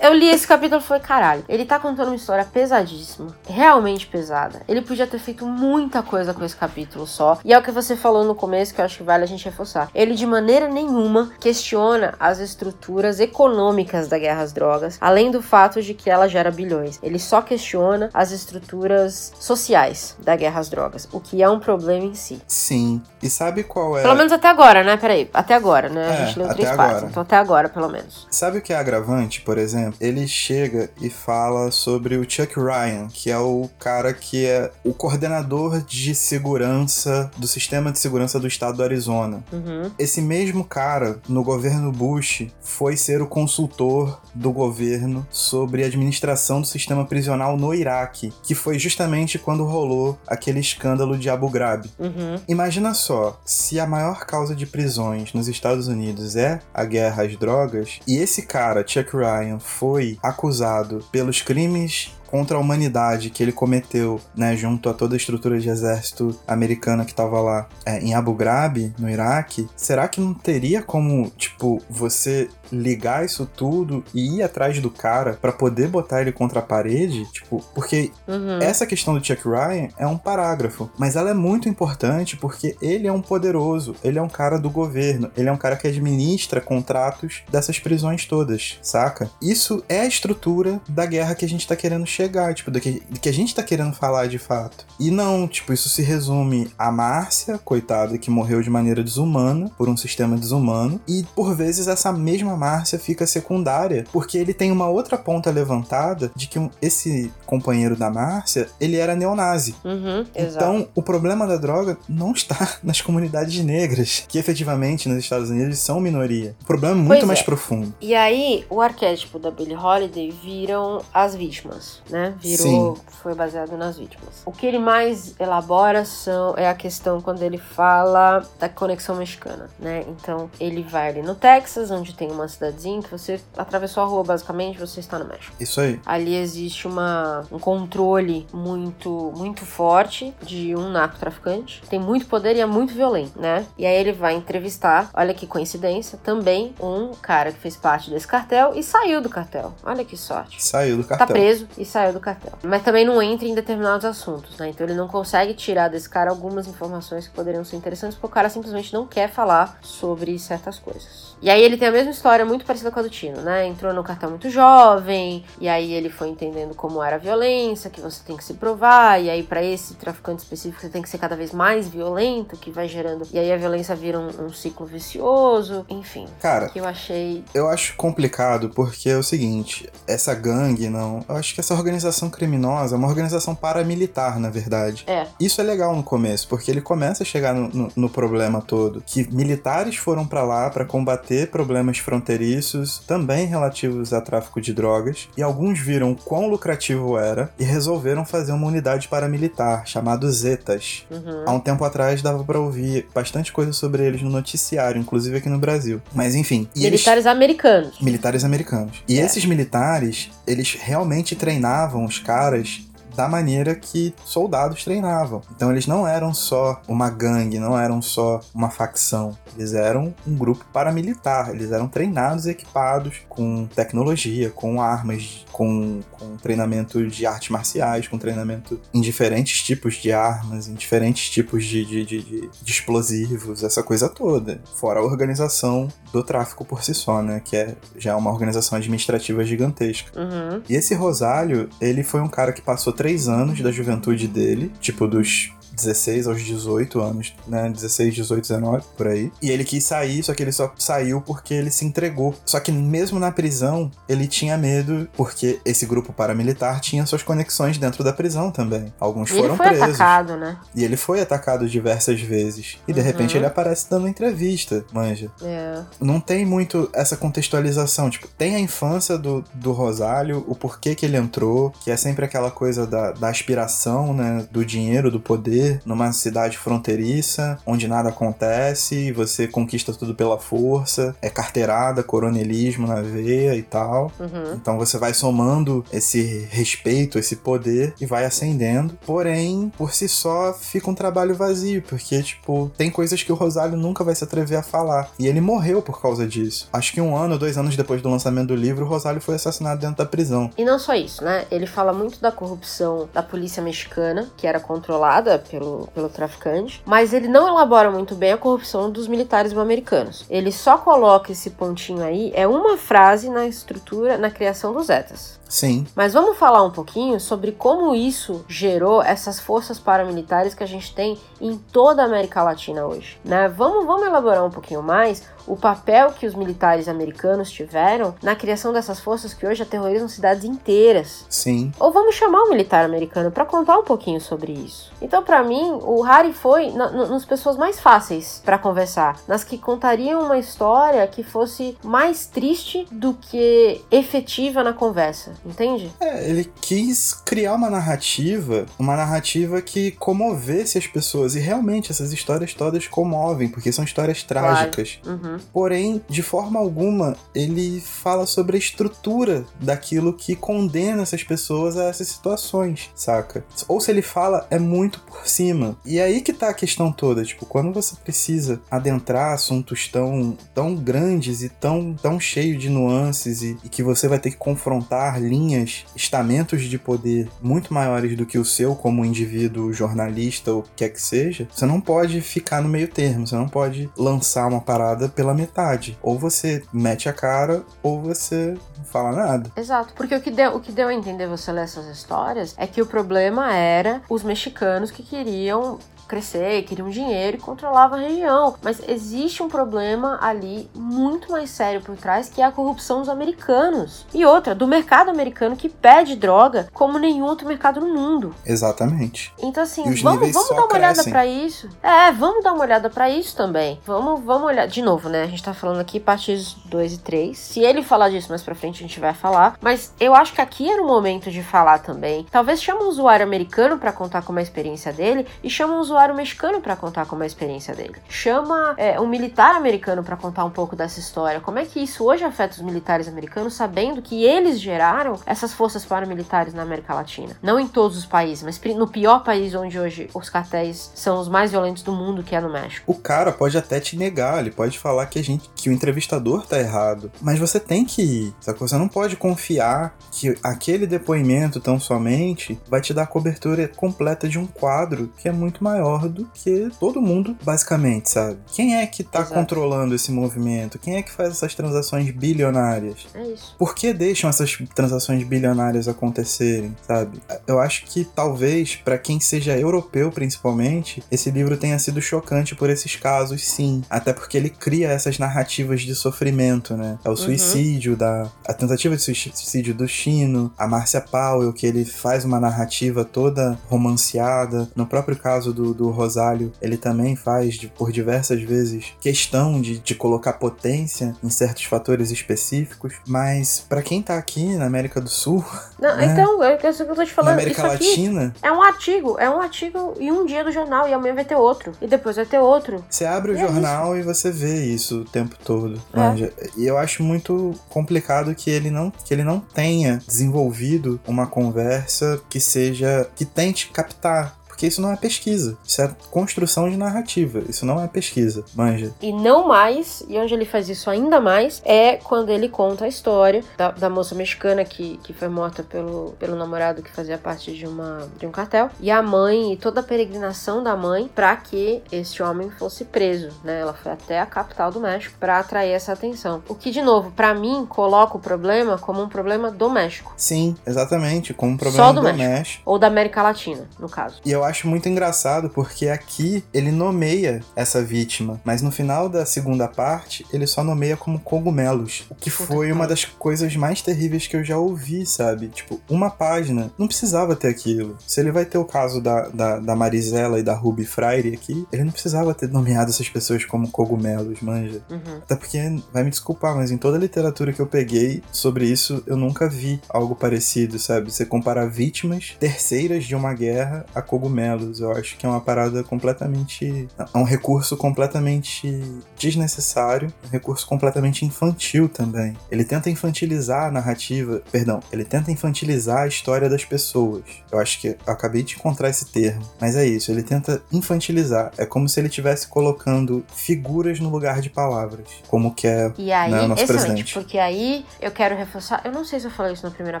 Eu li esse capítulo e falei, caralho, ele tá contando uma história pesadíssima, realmente pesada. Ele podia ter feito muita coisa com esse capítulo só. E é o que você falou no começo que eu acho que vale a gente reforçar. Ele de maneira nenhuma questiona as estruturas econômicas da guerra às drogas, além do fato de que ela gera bilhões. Ele só questiona as estruturas sociais da guerra às drogas, o que é um problema em si. Sim. E sabe qual é. Pelo menos até agora, né? Peraí, até agora, né? É, a gente leu três agora. partes, então até agora, pelo menos. Sabe o que é agravante, por exemplo? Ele chega e fala sobre o Chuck Ryan, que é o cara que é o coordenador de segurança do sistema de segurança do estado do Arizona. Uhum. Esse mesmo cara, no governo Bush, foi ser o consultor do governo sobre a administração do sistema prisional no Iraque, que foi justamente quando rolou aquele escândalo de Abu Ghraib. Uhum. Imagina só, se a maior causa de prisões nos Estados Unidos é a guerra às drogas, e esse cara, Chuck Ryan, foi acusado pelos crimes contra a humanidade que ele cometeu, né, junto a toda a estrutura de exército americana que tava lá é, em Abu Ghraib, no Iraque, será que não teria como, tipo, você ligar isso tudo e ir atrás do cara pra poder botar ele contra a parede? Tipo, porque Uhum. essa questão do Chuck Ryan é um parágrafo, mas ela é muito importante porque ele é um poderoso, ele é um cara do governo, ele é um cara que administra contratos dessas prisões todas, saca? Isso é a estrutura da guerra que a gente tá querendo chegar, tipo, do que, do que a gente tá querendo falar de fato. E não, tipo, isso se resume a Márcia, coitada, que morreu de maneira desumana, por um sistema desumano, e por vezes essa mesma Márcia fica secundária, porque ele tem uma outra ponta levantada de que esse companheiro da Márcia, ele era neonazi. Uhum, exato. Então, o problema da droga não está nas comunidades negras, que efetivamente nos Estados Unidos são minoria. O problema é muito Pois mais é. profundo. E aí, o arquétipo da Billie Holiday viram as vítimas, né? Virou, foi baseado nas vítimas. O que ele mais elabora são, é a questão quando ele fala da conexão mexicana, né? Então, ele vai ali no Texas, onde tem uma cidadezinha que você atravessou a rua, basicamente, você está no México. Isso aí. Ali existe uma, um controle muito muito forte de um narcotraficante. Tem muito poder e é muito violento, né? E aí ele vai entrevistar, olha que coincidência, também um cara que fez parte desse cartel e saiu do cartel. Olha que sorte. Saiu do Tá cartel. preso e saiu do cartel. Mas também não entra em determinados assuntos, né? Então ele não consegue tirar desse cara algumas informações que poderiam ser interessantes, porque o cara simplesmente não quer falar sobre certas coisas. E aí ele tem a mesma história muito parecida com a do Tino, né? Entrou no cartel muito jovem, e aí ele foi entendendo como era a violência, que você tem que se provar, e aí pra esse traficante específico você tem que ser cada vez mais violento, que vai gerando. E aí a violência vira um, um ciclo vicioso, enfim. Cara, Que eu achei. Eu acho complicado porque é o seguinte, essa gangue, não, eu acho que essa organização criminosa é uma organização paramilitar, na verdade. É. Isso é legal no começo, porque ele começa a chegar no, no- no problema todo, que militares foram pra lá pra combater problemas fronteiriços, também relativos a tráfico de drogas, e alguns viram quão lucrativo era e resolveram fazer uma unidade paramilitar chamada Zetas. Uhum. Há um tempo atrás dava pra ouvir bastante coisa sobre eles no noticiário, inclusive aqui no Brasil. Mas enfim, e eles Militares americanos. militares americanos. E É. esses militares, eles realmente treinavam os caras da maneira que soldados treinavam. Então eles não eram só uma gangue, não eram só uma facção. Eles eram um grupo paramilitar. Eles eram treinados e equipados com tecnologia, com armas, com, com treinamento de artes marciais, com treinamento em diferentes tipos de armas, em diferentes tipos de, de, de, de, explosivos, essa coisa toda. Fora a organização do tráfico por si só, né? Que é já uma organização administrativa gigantesca. Uhum. E esse Rosário, ele foi um cara que passou três anos da juventude dele, tipo dos 16 aos 18 anos, né? 16, 18, 19, por aí. E ele quis sair, só que ele só saiu porque ele se entregou. Só que mesmo na prisão, ele tinha medo, porque esse grupo paramilitar tinha suas conexões dentro da prisão também. Alguns E foram ele foi presos. atacado, né? E ele foi atacado diversas vezes. E de Uhum. repente ele aparece dando entrevista, manja. É. Não tem muito essa contextualização. Tipo, tem a infância do, do Rosário, o porquê que ele entrou, que é sempre aquela coisa da, da aspiração, né? Do dinheiro, do poder, numa cidade fronteiriça, onde nada acontece, você conquista tudo pela força, é carteirada, coronelismo na veia e tal. Uhum. Então você vai somando esse respeito, esse poder e vai ascendendo. Porém, por si só, fica um trabalho vazio, porque, tipo, tem coisas que o Rosário nunca vai se atrever a falar. E ele morreu por causa disso. Acho que um ano, dois anos depois do lançamento do livro, o Rosário foi assassinado dentro da prisão. E não só isso, né? Ele fala muito da corrupção da polícia mexicana, que era controlada pelo, pelo traficante, mas ele não elabora muito bem a corrupção dos militares americanos. Ele só coloca esse pontinho aí, é uma frase na estrutura, na criação dos Zetas. Sim, Mas vamos falar um pouquinho sobre como isso gerou essas forças paramilitares que a gente tem em toda a América Latina hoje, né? Vamos, vamos elaborar um pouquinho mais o papel que os militares americanos tiveram na criação dessas forças que hoje aterrorizam cidades inteiras. sim. Ou vamos chamar um militar americano para contar um pouquinho sobre isso. Então, para mim, o Harry foi na, na, nas pessoas mais fáceis para conversar, nas que contariam uma história que fosse mais triste do que efetiva na conversa, entende? É, ele quis criar uma narrativa, uma narrativa que comovesse as pessoas. E realmente essas histórias todas comovem, porque são histórias trágicas. Uhum. Porém, de forma alguma, ele fala sobre a estrutura daquilo que condena essas pessoas a essas situações, saca? Ou se ele fala, é muito por cima. E é aí que tá a questão toda, tipo, quando você precisa adentrar assuntos tão, tão grandes e tão, tão cheios de nuances e, e que você vai ter que confrontar linhas, estamentos de poder muito maiores do que o seu como indivíduo jornalista ou o que quer que seja, você não pode ficar no meio termo, você não pode lançar uma parada pela metade. Ou você mete a cara, ou você não fala nada. Exato, porque o que, deu, o que deu a entender você ler essas histórias é que o problema era os mexicanos que queriam crescer, queriam dinheiro e controlavam a região. Mas existe um problema ali muito mais sério por trás, que é a corrupção dos americanos. E outra, do mercado americano que pede droga como nenhum outro mercado no mundo. Exatamente. Então, assim, os vamos, vamos dar uma olhada crescem. pra isso. É, vamos dar uma olhada pra isso também. Vamos, vamos olhar. De novo, né? A gente tá falando aqui partes 2 e 3. Se ele falar disso mais pra frente, a gente vai falar. Mas eu acho que aqui era o momento de falar também. Talvez chame um usuário americano pra contar como é a experiência dele e chama um usuário mexicano pra contar como é a experiência dele. Chama é, um militar americano pra contar um pouco dessa história. Como é que isso hoje afeta os militares americanos, sabendo que eles geraram essas forças paramilitares na América Latina? Não em todos os países, mas no pior país onde hoje os cartéis são os mais violentos do mundo, que é no México. O cara pode até te negar, ele pode falar que a gente, que o entrevistador tá errado, mas você tem que ir, sabe? Você não pode confiar que aquele depoimento tão somente vai te dar a cobertura completa de um quadro que é muito maior do que todo mundo, basicamente, sabe? Quem é que tá Exato. controlando esse movimento? Quem é que faz essas transações bilionárias? É isso. Por que deixam essas transações bilionárias acontecerem, sabe? Eu acho que talvez, pra quem seja europeu principalmente, esse livro tenha sido chocante por esses casos, sim. Até porque ele cria essas narrativas de sofrimento, né? É o suicídio da. a tentativa de suicídio do Chino, a Márcia Powell, que ele faz uma narrativa toda romanceada. No próprio caso do, do Rosário, ele também faz por diversas vezes questão de, de colocar potência em certos fatores específicos, mas para quem tá aqui na América do Sul, Não, né, então, é isso que eu tô te na falando. América Isso aqui Latina, é um artigo, é um artigo em um dia do jornal, e amanhã vai ter outro. E depois vai ter outro. Você abre o E é jornal e você vê isso o tempo todo. É. E eu acho muito complicado que ele não que ele não tenha desenvolvido uma conversa que seja que tente captar porque isso não é pesquisa, isso é construção de narrativa, isso não é pesquisa, manja. E não mais, e onde ele faz isso ainda mais, é quando ele conta a história da, da moça mexicana que, que foi morta pelo, pelo namorado que fazia parte de, uma, de um cartel, e a mãe, e toda a peregrinação da mãe para que esse homem fosse preso, né? Ela foi até a capital do México para atrair essa atenção. O que, de novo, para mim, coloca o problema como um problema do México, Sim, exatamente, como um Só problema do do México. México. ou da América Latina, no caso. E eu acho muito engraçado porque aqui ele nomeia essa vítima, mas no final da segunda parte ele só nomeia como cogumelos. O que foi uma das coisas mais terríveis que eu já ouvi, sabe? Tipo, uma página. Não precisava ter aquilo. Se ele vai ter o caso da, da, da Marisela e da Ruby Freire aqui, ele não precisava ter nomeado essas pessoas como cogumelos, manja. Uhum. Até porque, vai me desculpar, mas em toda a literatura que eu peguei sobre isso, eu nunca vi algo parecido, sabe? Você comparar vítimas terceiras de uma guerra a cogumelos. Eu acho que é uma parada completamente. É um recurso completamente desnecessário, um recurso completamente infantil também. Ele tenta infantilizar a narrativa, perdão, ele tenta infantilizar a história das pessoas. Eu acho que eu acabei de encontrar esse termo, mas é isso, ele tenta infantilizar. É como se ele estivesse colocando figuras no lugar de palavras, como que é E aí, Né, o nosso excelente, presidente. porque aí eu quero reforçar, eu não sei se eu falei isso na primeira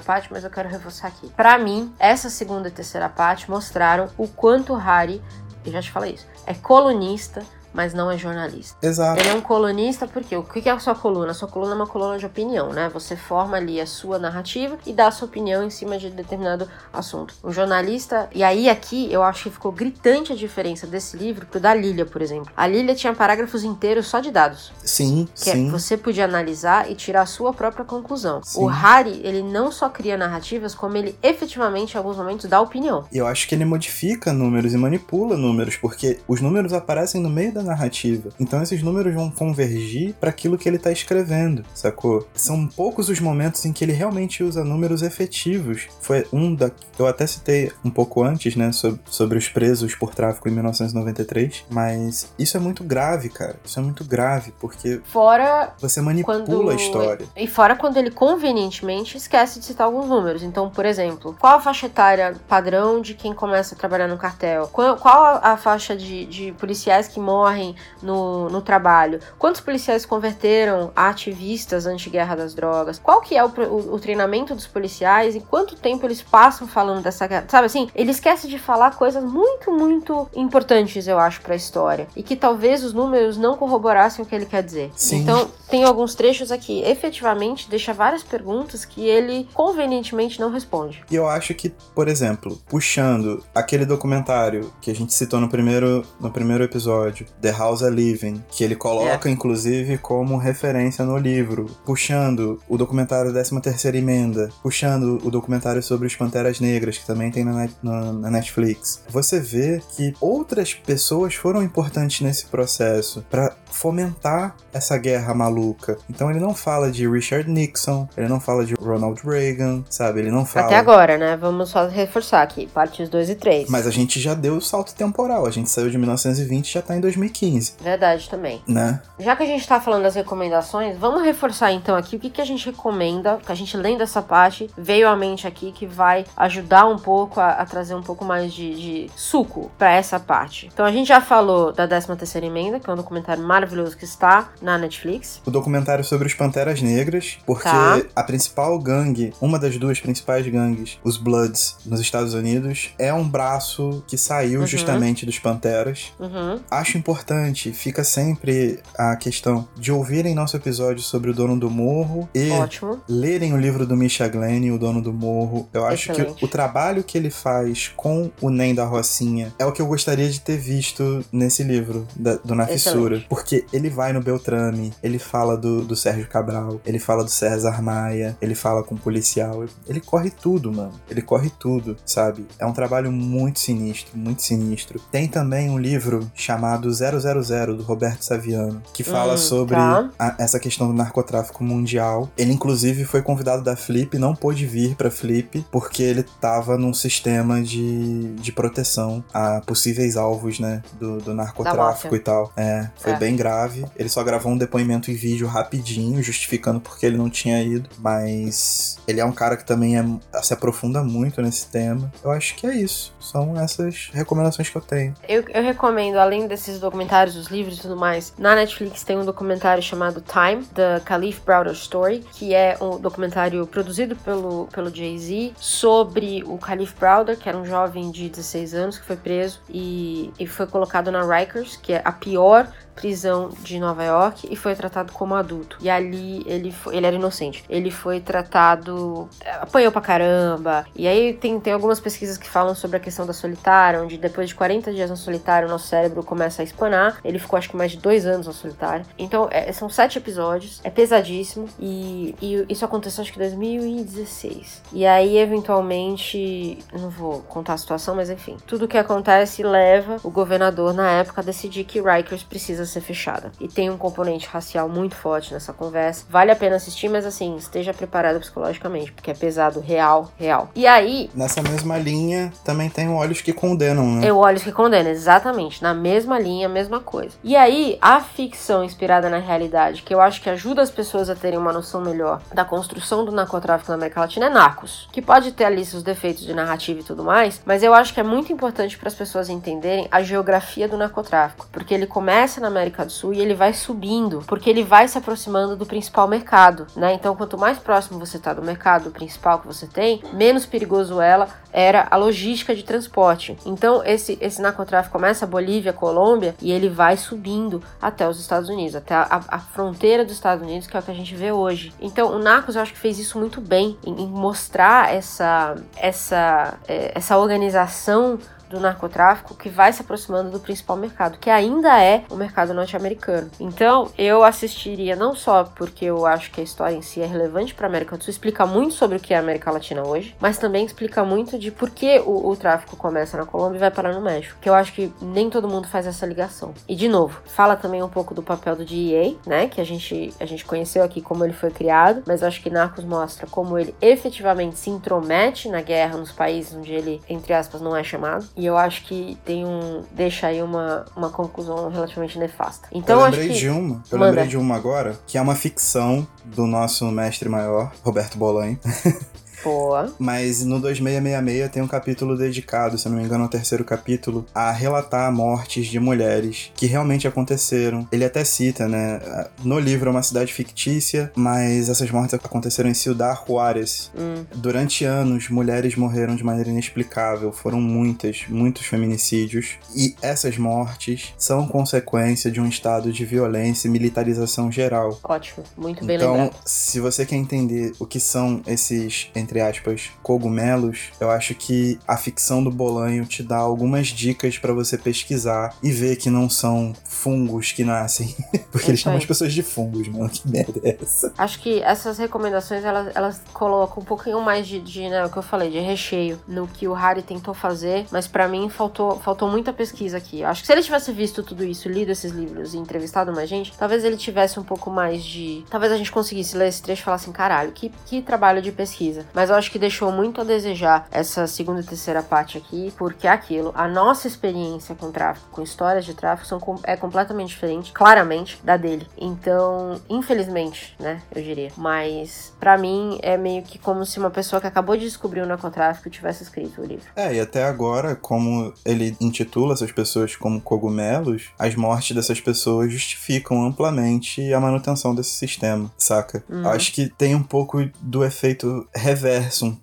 parte, mas eu quero reforçar aqui. Pra mim, essa segunda e terceira parte mostraram o quanto o Harry, eu já te falei isso, é colunista, mas não é jornalista. Exato. Ele é um colunista porque o que é a sua coluna? A sua coluna é uma coluna de opinião, né? Você forma ali a sua narrativa e dá a sua opinião em cima de determinado assunto. Um jornalista, e aí aqui eu acho que ficou gritante a diferença desse livro pro da Lilia, por exemplo. A Lilia tinha parágrafos inteiros só de dados. Sim, Que é- sim. você podia analisar e tirar a sua própria conclusão. Sim. O Harry, ele não só cria narrativas, como ele efetivamente, em alguns momentos, dá opinião. Eu acho que ele modifica números e manipula números, porque os números aparecem no meio da narrativa. Então esses números vão convergir para aquilo que ele tá escrevendo, sacou? São poucos os momentos em que ele realmente usa números efetivos. Foi um da. Eu até citei um pouco antes, né, sobre, sobre os presos por tráfico em 1993, mas isso é muito grave, cara. Isso é muito grave, porque Fora você manipula quando. a história. E fora quando ele convenientemente esquece de citar alguns números. Então, por exemplo, qual a faixa etária padrão de quem começa a trabalhar no cartel? Qual, a faixa de, de policiais que morrem no, no trabalho? Quantos policiais se converteram a ativistas anti-guerra das drogas? Qual que é o, o, o treinamento dos policiais e quanto tempo eles passam falando dessa guerra? Sabe assim, ele esquece de falar coisas muito, muito importantes, eu acho, pra história. E que talvez os números não corroborassem o que ele quer dizer. Sim. Então, tem alguns trechos aqui, efetivamente, deixa várias perguntas que ele convenientemente não responde. E eu acho que, por exemplo, puxando aquele documentário que a gente citou no primeiro, no primeiro episódio, The House I Live In, que ele É. coloca, inclusive, como referência no livro, puxando o documentário 13ª Emenda, puxando o documentário sobre os Panteras Negras, que também tem na, Net- na- na Netflix, você vê que outras pessoas foram importantes nesse processo para fomentar essa guerra maluca. Então ele não fala de Richard Nixon, ele não fala de Ronald Reagan, sabe? Ele não fala Até agora, né? Vamos só reforçar aqui, partes 2 e 3. Mas a gente já deu o salto temporal. A gente saiu de 1920 e já tá em 2015, Verdade também. né? Já que a gente tá falando das recomendações, vamos reforçar então aqui o que, que a gente recomenda, que a gente lendo essa parte, veio à mente aqui que vai ajudar um pouco a, a trazer um pouco mais de, de suco pra essa parte. Então a gente já falou da 13 terceira emenda, que é um documentário maravilhoso que está na Netflix. O documentário sobre os Panteras Negras, porque Tá. a principal gangue, uma das duas principais gangues, os Bloods, nos Estados Unidos, é um braço que saiu Uhum. justamente dos Panteras. Uhum. Acho importante, fica sempre a questão de ouvirem nosso episódio sobre o dono do morro e Ótimo. lerem o livro do Misha Glenn, O Dono do Morro. Eu acho Excelente. que o trabalho que ele faz com o Nem da Rocinha é o que eu gostaria de ter visto nesse livro da- do Na Fissura. Porque Porque ele vai no Beltrame, ele fala do, do Sérgio Cabral, ele fala do César Maia, ele fala com o policial, ele corre tudo, mano. Ele corre tudo, sabe? É um trabalho muito sinistro, muito sinistro. Tem também um livro chamado 000 do Roberto Saviano, que fala Hum, sobre tá. a- essa questão do narcotráfico mundial. Ele, inclusive, foi convidado da Flip, não pôde vir pra Flip, porque ele tava num sistema de, de proteção a possíveis alvos, né, do, do narcotráfico e tal. É, foi É. grave. Ele só gravou um depoimento em vídeo rapidinho, justificando porque ele não tinha ido, mas ele é um cara que também é- se aprofunda muito nesse tema. Eu acho que é isso. São essas recomendações que eu tenho. Eu, eu recomendo, além desses documentários, os livros e tudo mais, na Netflix tem um documentário chamado Time, The Khalif Browder Story, que é um documentário produzido pelo, pelo Jay-Z sobre o Khalif Browder, que era um jovem de 16 anos que foi preso e, e foi colocado na Rikers, que é a pior prisão de Nova York e foi tratado como adulto. E ali ele foi, ele era inocente. Ele foi tratado, apanhou pra caramba. E aí tem, tem algumas pesquisas que falam sobre a questão da solitária, onde depois de 40 dias na solitária o nosso cérebro começa a espanar. Ele ficou acho que mais de dois anos na solitária. Então é, são sete episódios, é pesadíssimo e, e isso aconteceu acho que em 2016. E aí eventualmente, não vou contar a situação, mas enfim, tudo que acontece leva o governador na época a decidir que Rikers precisa ser fechada. E tem um componente racial muito forte nessa conversa. Vale a pena assistir, mas assim, esteja preparado psicologicamente, porque é pesado, real, real. E aí, Nessa mesma linha, também tem Olhos que Condenam, né? eu olho que condena, exatamente, na mesma linha, mesma coisa. E aí, a ficção inspirada na realidade, que eu acho que ajuda as pessoas a terem uma noção melhor da construção do narcotráfico na América Latina, é Narcos. Que pode ter ali seus defeitos de narrativa e tudo mais, mas eu acho que é muito importante para as pessoas entenderem a geografia do narcotráfico. Porque ele começa na América do Sul e ele vai subindo, porque ele vai se aproximando do principal mercado, né? Então, quanto mais próximo você tá do mercado principal que você tem, menos perigoso ela era a logística de transporte. Então, esse, esse narcotráfico começa a Bolívia, Colômbia, e ele vai subindo até os Estados Unidos, até a, a fronteira dos Estados Unidos, que é o que a gente vê hoje. Então, o Narcos eu acho que fez isso muito bem, em, em mostrar essa, essa, é, essa organização do narcotráfico que vai se aproximando do principal mercado, que ainda é o mercado norte-americano. Então, eu assistiria não só porque eu acho que a história em si é relevante para a América do Sul, explica muito sobre o que é a América Latina hoje, mas também explica muito de por que o, o tráfico começa na Colômbia e vai parar no México, que eu acho que nem todo mundo faz essa ligação. E de novo, fala também um pouco do papel do DEA, né, que a gente a gente conheceu aqui como ele foi criado, mas acho que Narcos mostra como ele efetivamente se intromete na guerra nos países onde ele, entre aspas, não é chamado. E eu acho que tem um. deixa aí uma, uma conclusão relativamente nefasta. Então eu acho lembrei que. de uma, eu Manda. lembrei de uma agora, que é uma ficção do nosso mestre maior, Roberto Bolanho. Boa. Mas no 2666 tem um capítulo dedicado, se não me engano, é o terceiro capítulo, a relatar mortes de mulheres que realmente aconteceram. Ele até cita, né? No livro é uma cidade fictícia, mas essas mortes aconteceram em Ciudad Juárez. Hum, Durante anos, mulheres morreram de maneira inexplicável. Foram muitas, muitos feminicídios. E essas mortes são consequência de um estado de violência e militarização geral. ótimo. Muito bem Então, lembrado. se você quer entender o que são esses, entre aspas, cogumelos, eu acho que a ficção do Bolanho te dá algumas dicas pra você pesquisar e ver que não são fungos que nascem. Porque É eles chamam as pessoas de fungos, mano. Que merda é essa? Acho que essas recomendações elas, elas colocam um pouquinho mais de, de né, o que eu falei, de recheio no que o Harry tentou fazer, mas pra mim faltou, faltou muita pesquisa aqui. Acho que se ele tivesse visto tudo isso, lido esses livros e entrevistado mais gente, talvez ele tivesse um pouco mais de. Talvez a gente conseguisse ler esse trecho e falar assim: caralho, que, que trabalho de pesquisa. Mas eu acho que deixou muito a desejar essa segunda e terceira parte aqui, porque é aquilo, a nossa experiência com tráfico, com histórias de tráfico, são, é completamente diferente, claramente, da dele. Então, infelizmente, né, eu diria. Mas, pra mim, é meio que como se uma pessoa que acabou de descobrir o narcotráfico tivesse escrito o livro. É, e até agora, como ele intitula essas pessoas como cogumelos, as mortes dessas pessoas justificam amplamente a manutenção desse sistema, saca? Uhum. Acho que tem um pouco do efeito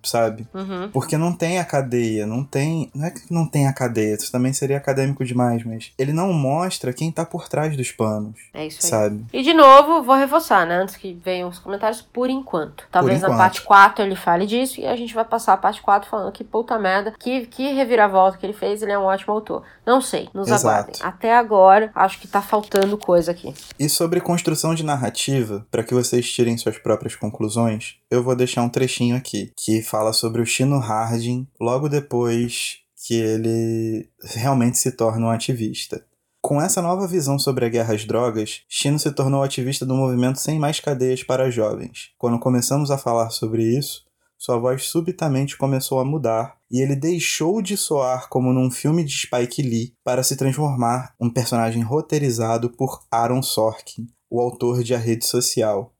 sabe? Uhum. Porque não tem a cadeia, não tem. Não é que não tem a cadeia, isso também seria acadêmico demais, mas ele não mostra quem tá por trás dos panos, É isso aí. sabe? E de novo, vou reforçar, né? Antes que venham os comentários, por enquanto. Talvez na enquanto. parte 4 ele fale disso e a gente vai passar a parte 4 falando que puta merda, que, que reviravolta que ele fez, ele é um ótimo autor. Não sei, nos Exato. aguardem. Até agora, acho que tá faltando coisa aqui. E sobre construção de narrativa, para que vocês tirem suas próprias conclusões, eu vou deixar um trechinho aqui que fala sobre o Chino Harding logo depois que ele realmente se torna um ativista. Com essa nova visão sobre a guerra às drogas, Chino se tornou ativista do movimento Sem Mais Cadeias para Jovens. Quando começamos a falar sobre isso, sua voz subitamente começou a mudar e ele deixou de soar como num filme de Spike Lee para se transformar um personagem roteirizado por Aaron Sorkin, o autor de A Rede Social.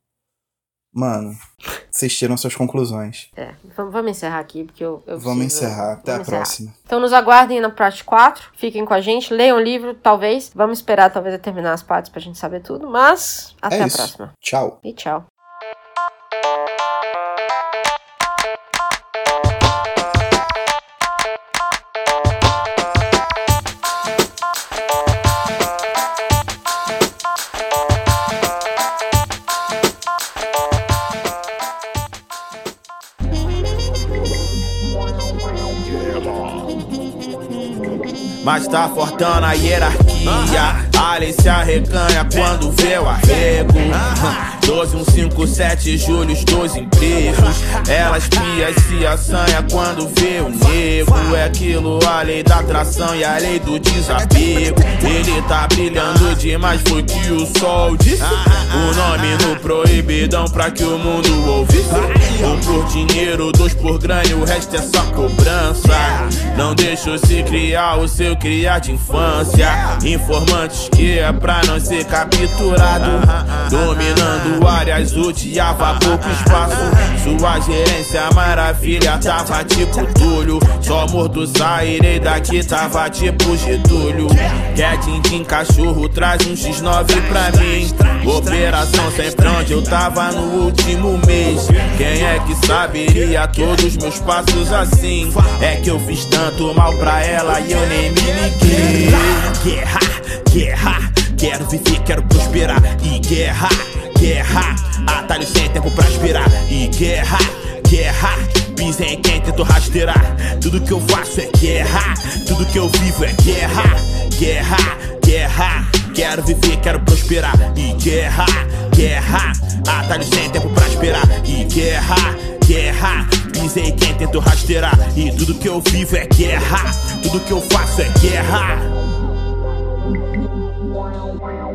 Mano, vocês tiram suas conclusões. É, vamos, encerrar aqui, porque eu. eu Vamos preciso- encerrar. Até a vamos encerrar. próxima. Então nos aguardem na parte 4. Fiquem com a gente, leiam o livro, talvez. Vamos esperar, talvez, terminar as partes pra gente saber tudo. Mas até é a próxima. Tchau. E tchau. Mas tá fortão na hierarquia. Alien se arreganha quando vê o arrego. 12, 1, 5, 7, julho, os dois empregos. Ela espia e se assanha quando vê o nego. É aquilo, a lei da atração e a lei do desapego. Ele tá brilhando demais, foi que o sol disse. O nome no proibidão pra que o mundo ouvisse. Um por dinheiro, dois por grana e o resto é só cobrança. Não deixa se criar o seu criar de infância. Informantes que é pra não ser capturado. Dominando áreas, odiava pouco espaço. Sua gerência maravilha tava tipo Túlio. Só mordo sairei daqui, tava tipo Getúlio. Quer din cachorro, traz um X9 pra mim. Operação sempre onde eu tava no último mês. Quem é que saberia todos meus passos assim? É que eu fiz tanto mal pra ela e eu nem me liguei. Guerra, guerra, quero viver, quero prosperar. E guerra, guerra, atalho sem tempo pra esperar. E guerra, guerra, pisei em quem tentou rasteirar. Tudo que eu faço é guerra, tudo que eu vivo é guerra, guerra, guerra. Quero viver, quero prosperar. E guerra, guerra, atalho sem tempo pra esperar. E guerra, guerra, pisei quem tentou rasteirar. E tudo que eu vivo é guerra, tudo que eu faço é guerra.